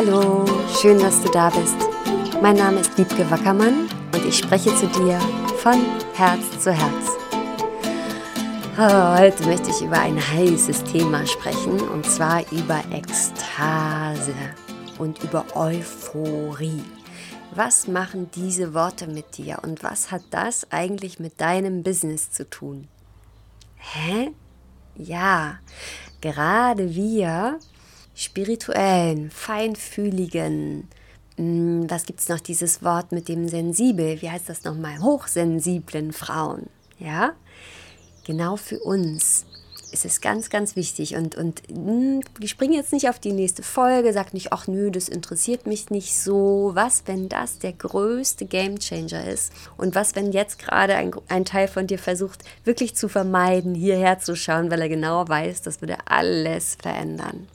Hallo, schön, dass du da bist. Mein Name ist Wiebke Wackermann und ich spreche zu dir von Herz zu Herz. Heute möchte ich über ein heißes Thema sprechen und zwar über Ekstase und über Euphorie. Was machen diese Worte mit dir und was hat das eigentlich mit deinem Business zu tun? Hä? Ja, gerade wir spirituellen, feinfühligen, hm, was gibt es noch dieses Wort mit dem sensibel, wie heißt das nochmal, hochsensiblen Frauen, ja, genau für uns ist es ganz, ganz wichtig. Und, und hm, ich springe jetzt nicht auf die nächste Folge, sag nicht, ach nö, das interessiert mich nicht so. Was, wenn das der größte Gamechanger ist? Und was, wenn jetzt gerade ein, ein Teil von dir versucht, wirklich zu vermeiden, hierher zu schauen, weil er genau weiß, das würde alles verändern.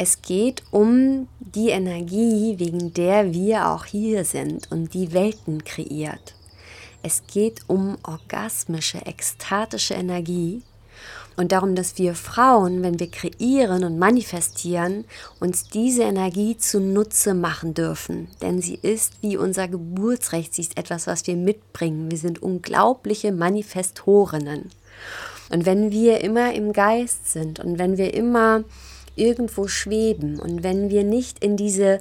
Es geht um die Energie, wegen der wir auch hier sind und die Welten kreiert. Es geht um orgasmische, ekstatische Energie und darum, dass wir Frauen, wenn wir kreieren und manifestieren, uns diese Energie zunutze machen dürfen. Denn sie ist wie unser Geburtsrecht, sie ist etwas, was wir mitbringen. Wir sind unglaubliche Manifestorinnen. Und wenn wir immer im Geist sind und wenn wir immer irgendwo schweben und wenn wir nicht in diese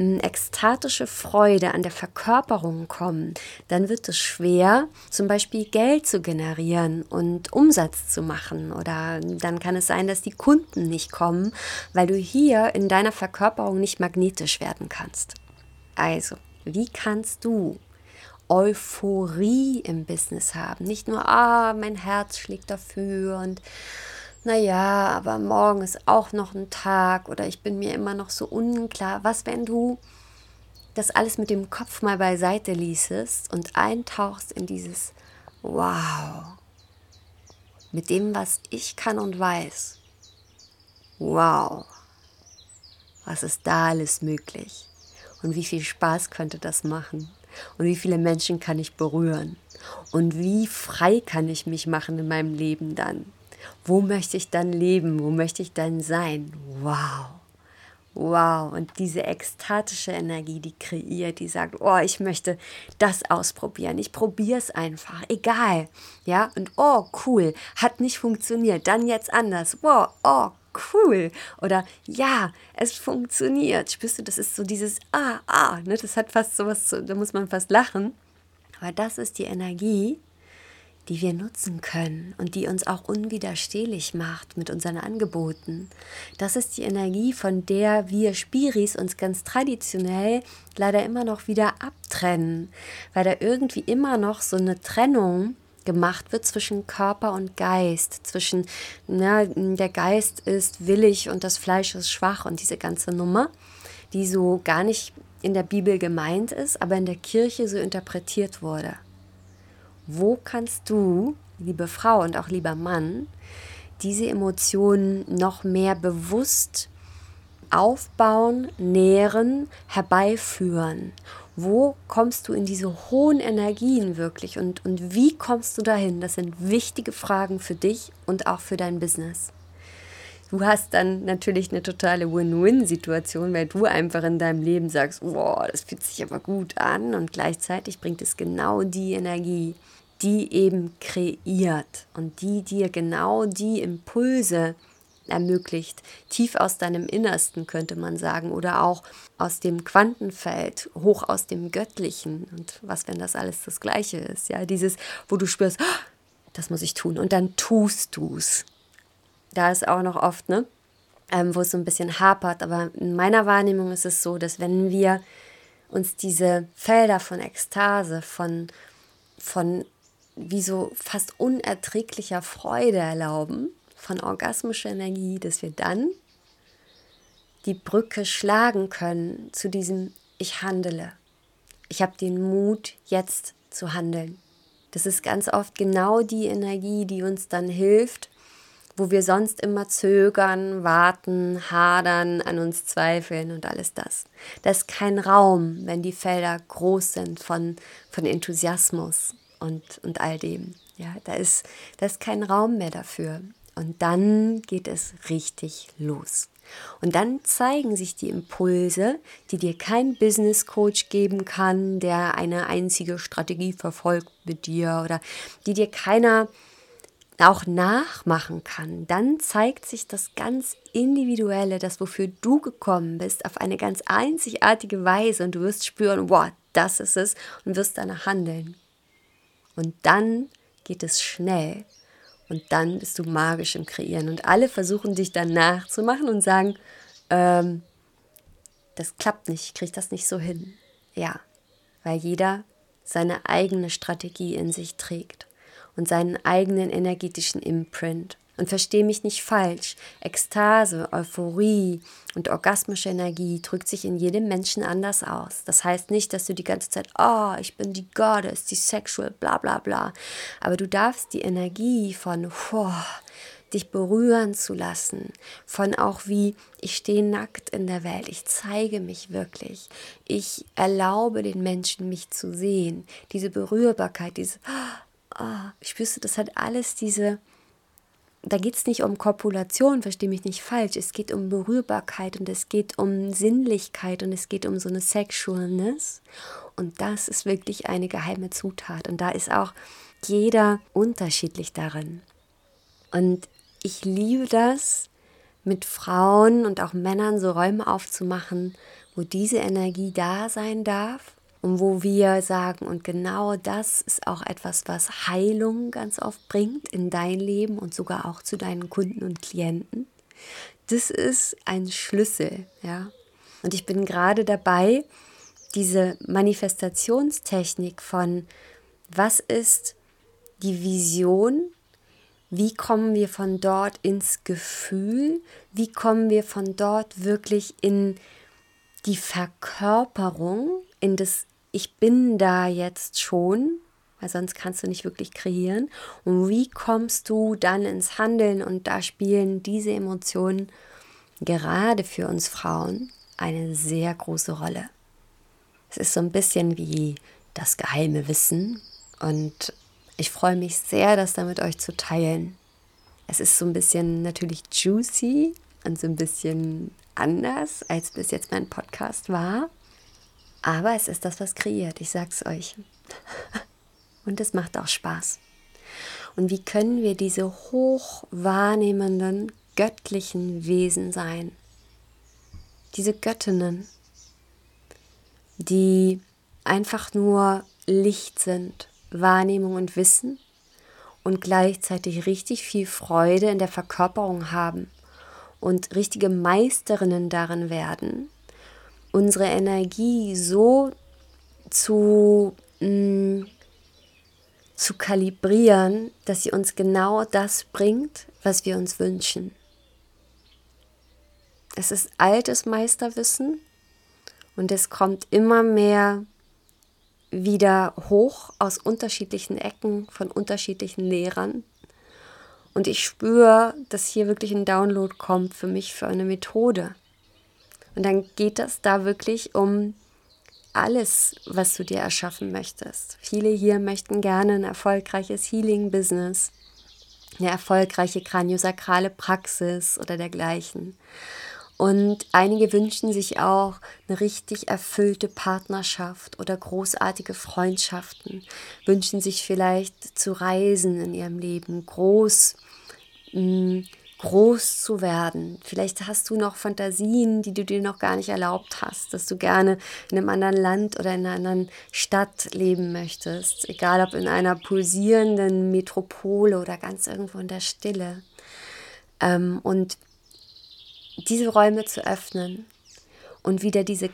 ekstatische Freude an der Verkörperung kommen, dann wird es schwer, zum Beispiel Geld zu generieren und Umsatz zu machen. Oder dann kann es sein, dass die Kunden nicht kommen, weil du hier in deiner Verkörperung nicht magnetisch werden kannst. Also, wie kannst du Euphorie im Business haben? Nicht nur, ah, mein Herz schlägt dafür und naja, aber morgen ist auch noch ein Tag oder ich bin mir immer noch so unklar. Was, wenn du das alles mit dem Kopf mal beiseite ließest und eintauchst in dieses Wow, mit dem, was ich kann und weiß. Wow, was ist da alles möglich? Und wie viel Spaß könnte das machen? Und wie viele Menschen kann ich berühren? Und wie frei kann ich mich machen in meinem Leben dann? Wo möchte ich dann leben? Wo möchte ich dann sein? Wow. Wow, und diese ekstatische Energie, die kreiert, die sagt, oh, ich möchte das ausprobieren. Ich probiere es einfach, egal. Ja, und oh, cool, hat nicht funktioniert, dann jetzt anders. Wow, oh, cool. Oder ja, es funktioniert. Spürst du, das ist so dieses Ah, ah, ne? das hat fast sowas, da muss man fast lachen. Aber das ist die Energie, die wir nutzen können und die uns auch unwiderstehlich macht mit unseren Angeboten. Das ist die Energie, von der wir Spiris uns ganz traditionell leider immer noch wieder abtrennen, weil da irgendwie immer noch so eine Trennung gemacht wird zwischen Körper und Geist, zwischen na, der Geist ist willig und das Fleisch ist schwach und diese ganze Nummer, die so gar nicht in der Bibel gemeint ist, aber in der Kirche so interpretiert wurde. Wo kannst du, liebe Frau und auch lieber Mann, diese Emotionen noch mehr bewusst aufbauen, nähren, herbeiführen? Wo kommst du in diese hohen Energien wirklich und, und wie kommst du dahin? Das sind wichtige Fragen für dich und auch für dein Business. Du hast dann natürlich eine totale Win-Win-Situation, weil du einfach in deinem Leben sagst, wow, das fühlt sich aber gut an und gleichzeitig bringt es genau die Energie, die eben kreiert und die dir genau die Impulse ermöglicht, tief aus deinem Innersten könnte man sagen, oder auch aus dem Quantenfeld, hoch aus dem Göttlichen. Und was, wenn das alles das Gleiche ist? Ja, dieses, wo du spürst, ah, das muss ich tun, und dann tust du es. Da ist auch noch oft, ne, ähm, wo es so ein bisschen hapert, aber in meiner Wahrnehmung ist es so, dass wenn wir uns diese Felder von Ekstase, von, von wie so fast unerträglicher Freude erlauben, von orgasmischer Energie, dass wir dann die Brücke schlagen können zu diesem Ich handele. Ich habe den Mut, jetzt zu handeln. Das ist ganz oft genau die Energie, die uns dann hilft, wo wir sonst immer zögern, warten, hadern, an uns zweifeln und alles das. Da ist kein Raum, wenn die Felder groß sind von, von Enthusiasmus, und, und all dem. Ja, da ist, da ist kein Raum mehr dafür. Und dann geht es richtig los. Und dann zeigen sich die Impulse, die dir kein Business Coach geben kann, der eine einzige Strategie verfolgt mit dir oder die dir keiner auch nachmachen kann. Dann zeigt sich das ganz Individuelle, das wofür du gekommen bist, auf eine ganz einzigartige Weise und du wirst spüren, wow, das ist es und wirst danach handeln. Und dann geht es schnell und dann bist du magisch im Kreieren. Und alle versuchen dich dann nachzumachen und sagen, ähm, das klappt nicht, ich kriege das nicht so hin. Ja, weil jeder seine eigene Strategie in sich trägt und seinen eigenen energetischen Imprint. Und verstehe mich nicht falsch. Ekstase, Euphorie und orgasmische Energie drückt sich in jedem Menschen anders aus. Das heißt nicht, dass du die ganze Zeit, oh, ich bin die Goddess, die Sexual, bla bla bla. Aber du darfst die Energie von, oh, dich berühren zu lassen, von auch wie ich stehe nackt in der Welt, ich zeige mich wirklich, ich erlaube den Menschen mich zu sehen, diese Berührbarkeit, diese, oh, spürst du, das hat alles diese da geht es nicht um Kopulation, verstehe mich nicht falsch. Es geht um Berührbarkeit und es geht um Sinnlichkeit und es geht um so eine Sexualness. Und das ist wirklich eine geheime Zutat. Und da ist auch jeder unterschiedlich darin. Und ich liebe das, mit Frauen und auch Männern so Räume aufzumachen, wo diese Energie da sein darf und wo wir sagen, und genau das ist auch etwas, was Heilung ganz oft bringt in dein Leben und sogar auch zu deinen Kunden und Klienten. Das ist ein Schlüssel, ja. Und ich bin gerade dabei, diese Manifestationstechnik von was ist die Vision, wie kommen wir von dort ins Gefühl, wie kommen wir von dort wirklich in die Verkörperung, in das ich bin da jetzt schon, weil sonst kannst du nicht wirklich kreieren. Und wie kommst du dann ins Handeln? Und da spielen diese Emotionen gerade für uns Frauen eine sehr große Rolle. Es ist so ein bisschen wie das geheime Wissen und ich freue mich sehr, das da mit euch zu teilen. Es ist so ein bisschen natürlich juicy und so ein bisschen anders, als bis jetzt mein Podcast war. Aber es ist das, was kreiert, ich sag's euch. Und es macht auch Spaß. Und wie können wir diese hoch wahrnehmenden, göttlichen Wesen sein? Diese Göttinnen, die einfach nur Licht sind, Wahrnehmung und Wissen und gleichzeitig richtig viel Freude in der Verkörperung haben und richtige Meisterinnen darin werden, unsere Energie so zu, mh, mm, zu kalibrieren, dass sie uns genau das bringt, was wir uns wünschen. Es ist altes Meisterwissen und es kommt immer mehr wieder hoch aus unterschiedlichen Ecken von unterschiedlichen Lehrern. Und ich spüre, dass hier wirklich ein Download kommt für mich für eine Methode. Und dann geht es da wirklich um alles, was du dir erschaffen möchtest. Viele hier möchten gerne ein erfolgreiches Healing-Business, eine erfolgreiche kraniosakrale Praxis oder dergleichen. Und einige wünschen sich auch eine richtig erfüllte Partnerschaft oder großartige Freundschaften, wünschen sich vielleicht zu reisen in ihrem Leben, groß mh, mm, groß zu werden. Vielleicht hast du noch Fantasien, die du dir noch gar nicht erlaubt hast, dass du gerne in einem anderen Land oder in einer anderen Stadt leben möchtest, egal ob in einer pulsierenden Metropole oder ganz irgendwo in der Stille. Ähm, und diese Räume zu öffnen und wieder diese,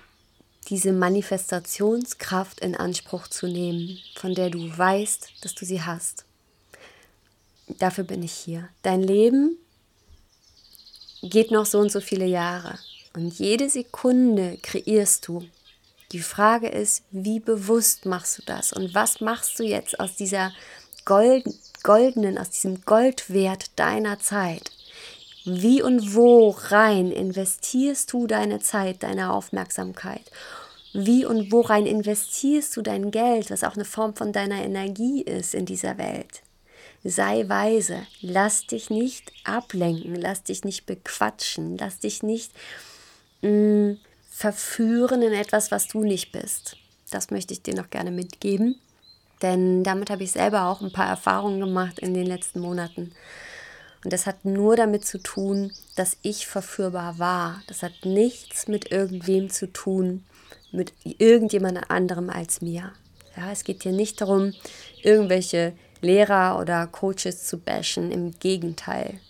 diese Manifestationskraft in Anspruch zu nehmen, von der du weißt, dass du sie hast. Dafür bin ich hier. Dein Leben geht noch so und so viele Jahre. Und jede Sekunde kreierst du. Die Frage ist, wie bewusst machst du das? Und was machst du jetzt aus dieser goldenen, aus diesem Goldwert deiner Zeit? Wie und wo rein investierst du deine Zeit, deine Aufmerksamkeit? Wie und wo rein investierst du dein Geld, was auch eine Form von deiner Energie ist in dieser Welt? Sei weise, lass dich nicht ablenken, lass dich nicht bequatschen, lass dich nicht mh, mm, verführen in etwas, was du nicht bist. Das möchte ich dir noch gerne mitgeben, denn damit habe ich selber auch ein paar Erfahrungen gemacht in den letzten Monaten. Und das hat nur damit zu tun, dass ich verführbar war. Das hat nichts mit irgendwem zu tun, mit irgendjemand anderem als mir. Ja, es geht hier nicht darum, irgendwelche Lehrer oder Coaches zu bashen. Im Gegenteil.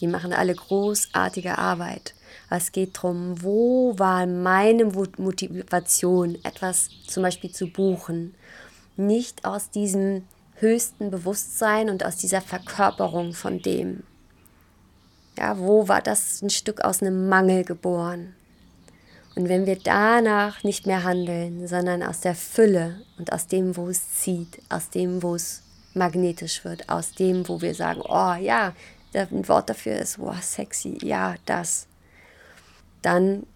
Die machen alle großartige Arbeit. Es geht darum, wo war meine Motivation, etwas zum Beispiel zu buchen. Nicht aus diesem höchsten Bewusstsein und aus dieser Verkörperung von dem. Ja, wo war das ein Stück aus einem Mangel geboren? Und wenn wir danach nicht mehr handeln, sondern aus der Fülle und aus dem, wo es zieht, aus dem, wo es magnetisch wird, aus dem, wo wir sagen, oh ja, ein Wort dafür ist, wow, sexy, ja, das, dann,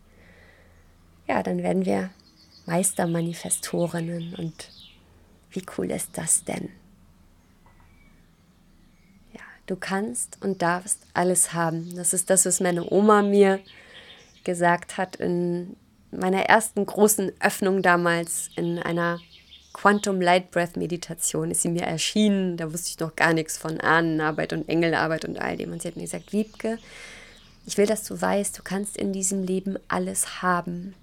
ja, dann werden wir Meistermanifestorinnen und wie cool ist das denn? Ja, du kannst und darfst alles haben. Das ist das, was meine Oma mir gesagt hat in meiner ersten großen Öffnung damals in einer Quantum Light Breath Meditation ist sie mir erschienen. Da wusste ich noch gar nichts von Ahnenarbeit und Engelarbeit und all dem. Und sie hat mir gesagt, Wiebke, ich will, dass du weißt, du kannst in diesem Leben alles haben.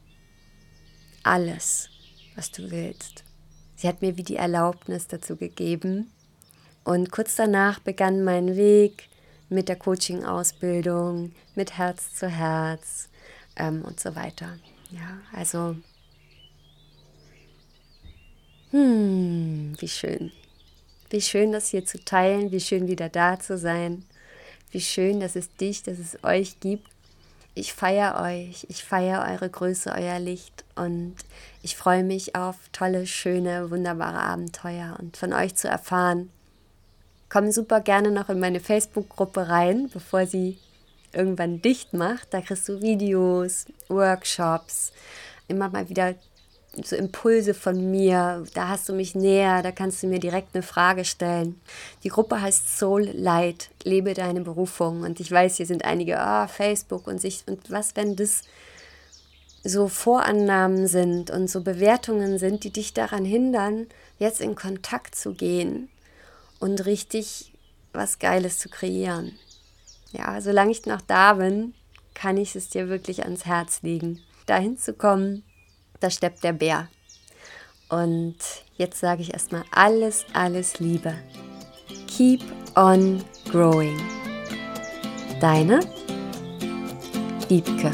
Alles, was du willst. Sie hat mir wie die Erlaubnis dazu gegeben. Und kurz danach begann mein Weg mit der Coaching-Ausbildung, mit Herz zu Herz, ähm, und so weiter. Ja, also, hm, wie schön. Wie schön, das hier zu teilen, wie schön wieder da zu sein, wie schön, dass es dich, dass es euch gibt. Ich feiere euch, ich feiere eure Größe, euer Licht und ich freue mich auf tolle, schöne, wunderbare Abenteuer und von euch zu erfahren. Komm super gerne noch in meine Facebook-Gruppe rein, bevor sie irgendwann dicht macht, da kriegst du Videos, Workshops, immer mal wieder so Impulse von mir, da hast du mich näher, da kannst du mir direkt eine Frage stellen. Die Gruppe heißt Soul Light, lebe deine Berufung. Und ich weiß, hier sind einige, ah, Facebook und sich, und was, wenn das so Vorannahmen sind und so Bewertungen sind, die dich daran hindern, jetzt in Kontakt zu gehen und richtig was Geiles zu kreieren ja, solange ich noch da bin, kann ich es dir wirklich ans Herz legen. Dahin zu kommen, da steppt der Bär. Und jetzt sage ich erstmal alles, alles Liebe. Keep on growing. Deine Liebke.